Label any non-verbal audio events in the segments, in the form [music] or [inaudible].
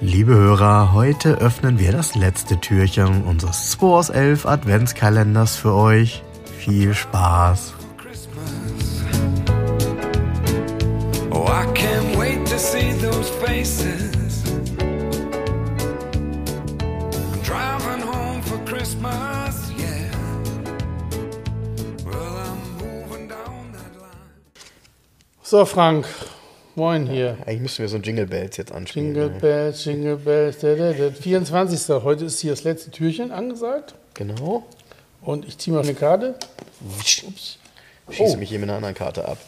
Liebe Hörer, heute öffnen wir das letzte Türchen unseres 2 aus 11 Adventskalenders für euch. Viel Spaß! To see those faces. I'm driving home for Christmas, yeah. Well, I'm moving down that line. So, Frank. Moin hier. Eigentlich müssen wir so ein Jingle Bells jetzt anspielen. Jingle? Bells, Jingle Bells. Da, da, da. 24. Heute ist hier das letzte Türchen angesagt. Genau. Und ich ziehe mal eine Karte. Schieße Oh. mich hier mit einer anderen Karte ab.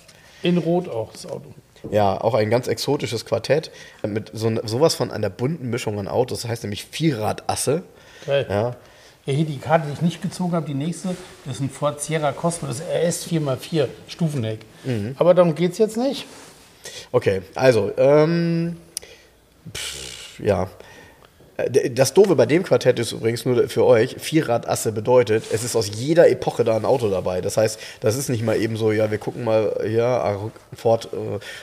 In Rot auch, das Auto. Ja, auch ein ganz exotisches Quartett mit so, sowas von einer bunten Mischung an Autos. Das heißt nämlich Vierradasse. Geil. Ja, Ja, hier die Karte, die ich nicht gezogen habe, die nächste, das ist ein Ford Sierra Cosmo, das RS 4x4 Stufenheck. Mhm. Aber darum geht es jetzt nicht. Okay, also, ähm, pff, ja. Äh, Das Doofe bei dem Quartett ist übrigens nur für euch, Vierradasse bedeutet, es ist aus jeder Epoche da ein Auto dabei. Das heißt, das ist nicht mal eben so, ja, wir gucken mal hier, ah, Ford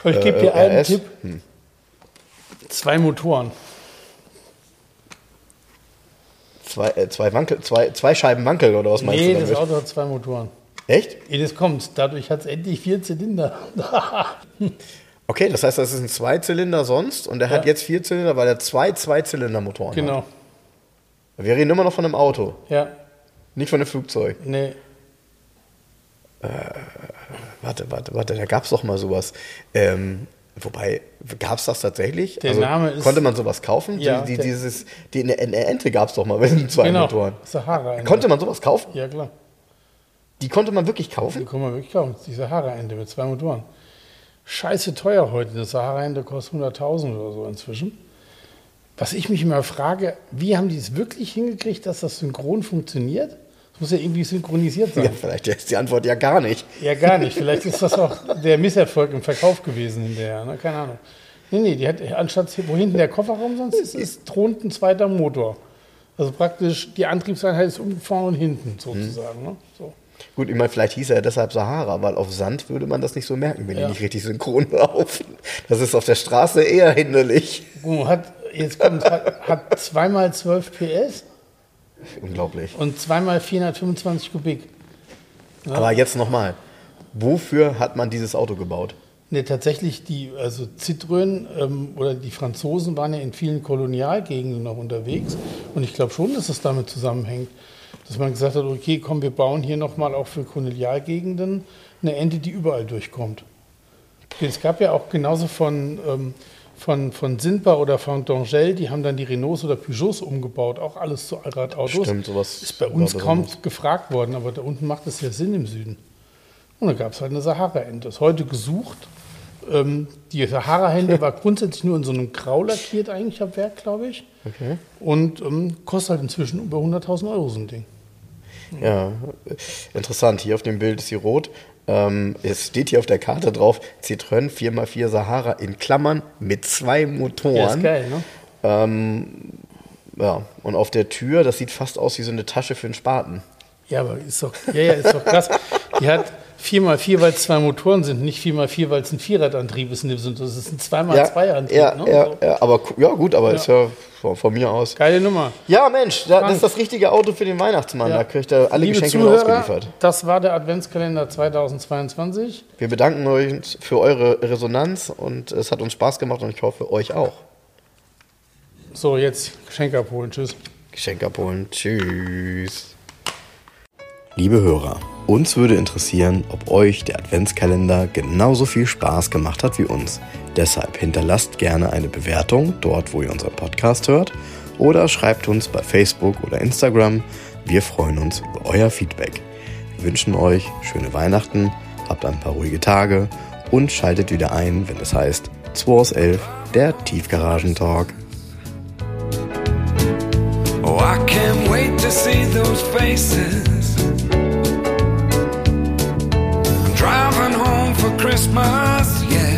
äh, Ich gebe äh, dir einen RS. Tipp. Zwei Motoren. Zwei, äh, zwei, Wankel, zwei, zwei Scheiben Wankel oder was meinst Nee, du das damit? Auto hat zwei Motoren. Echt? Das kommt. Dadurch hat es endlich vier Zylinder. [laughs] [laughs] Okay, das heißt, das ist ein Zweizylinder sonst und der hat Ja. jetzt vier Zylinder, weil er zwei Zweizylindermotoren hat. genau. Wir reden immer noch von einem Auto, Ja. nicht von einem Flugzeug. Nee. Warte, warte, warte, da gab es doch mal sowas. Ähm, wobei, gab es das tatsächlich? Also, Der Name ist- Konnte man sowas kaufen? Ja, Die, die, dieses, die, eine, eine Ente gab es doch mal mit den zwei Genau. Motoren. Sahara-Ente. Konnte man sowas kaufen? Ja, klar. Die konnte man wirklich Die kaufen? kann man wirklich kaufen. Die Sahara-Ente mit zwei Motoren. Scheiße teuer heute. Eine Sahara-Ente kostet 100.000 oder so inzwischen. Was ich mich immer frage, wie haben die es wirklich hingekriegt, dass das synchron funktioniert? Das muss ja irgendwie synchronisiert sein. Ja, vielleicht ist die Antwort ja gar nicht. Ja, gar nicht. Vielleicht ist das auch der Misserfolg im Verkauf gewesen hinterher. Ne? Keine Ahnung. Nee, nee, die hat, anstatt wo hinten der Kofferraum sonst ist, ist thront ein zweiter Motor. Also praktisch die Antriebseinheit ist vorne und hinten sozusagen. Ne? So. Gut, ich meine, vielleicht hieß er deshalb Sahara, weil auf Sand würde man das nicht so merken, wenn Ja. die nicht richtig synchron laufen. Das ist auf der Straße eher hinderlich. Mal, Hat, jetzt kommt, hat, hat zweimal 12 PS Unglaublich. und zweimal 425 Kubik. Aber jetzt nochmal. Wofür hat man dieses Auto gebaut? Ne, tatsächlich, die, also Citroën ähm, oder die Franzosen waren ja in vielen Kolonialgegenden noch unterwegs. Und ich glaube schon, dass es damit zusammenhängt, dass man gesagt hat, okay, komm, wir bauen hier nochmal auch für Kolonialgegenden eine Ente, die überall durchkommt. Es gab ja auch genauso von, ähm, von, von Sinpa oder von Dongel, die haben dann die Renaults oder Peugeots umgebaut, auch alles zu Allradautos. Stimmt, sowas Ist bei uns kaum besonders. gefragt worden, aber da unten macht es ja Sinn im Süden. Und da gab es halt eine Sahara-Ente. Ist heute gesucht. Ähm, die Sahara-Ente [laughs] war grundsätzlich nur in so einem Grau lackiert eigentlich am Werk, glaube ich. Okay. Und ähm, kostet halt inzwischen über 100.000 Euro so ein Ding. [laughs] Ja, interessant. Hier auf dem Bild ist sie rot. Ähm, es steht hier auf der Karte drauf, Citroën 4x4 Sahara in Klammern mit zwei Motoren. Ja, ist geil, ne? Ähm, ja, und auf der Tür, das sieht fast aus wie so eine Tasche für einen Spaten. Ja, aber ist doch, ja, ja, ist doch krass. Die hat 4x4, weil es zwei Motoren sind, nicht 4x4, weil es ein Vierradantrieb ist. Das ist ein 2x2-Antrieb. ja, ne? ja, So. ja, aber ja gut, aber ist ja von, von mir aus. Geile Nummer. Ja, Mensch, da, das ist das richtige Auto für den Weihnachtsmann. Ja. Da kriegt er alle Liebe Geschenke Zuhörer, ausgeliefert. das war der Adventskalender 2022. Wir bedanken euch für eure Resonanz und es hat uns Spaß gemacht und ich hoffe, euch auch. So, jetzt Geschenke abholen. Tschüss. Geschenk abholen. Tschüss. Liebe Hörer, uns würde interessieren, ob euch der Adventskalender genauso viel Spaß gemacht hat wie uns. Deshalb hinterlasst gerne eine Bewertung dort, wo ihr unseren Podcast hört oder schreibt uns bei Facebook oder Instagram. Wir freuen uns über euer Feedback. Wir wünschen euch schöne Weihnachten, habt ein paar ruhige Tage und schaltet wieder ein, wenn es heißt 2 aus 11, der Tiefgaragentalk. Oh, I can't wait to see those faces. Christmas, yeah.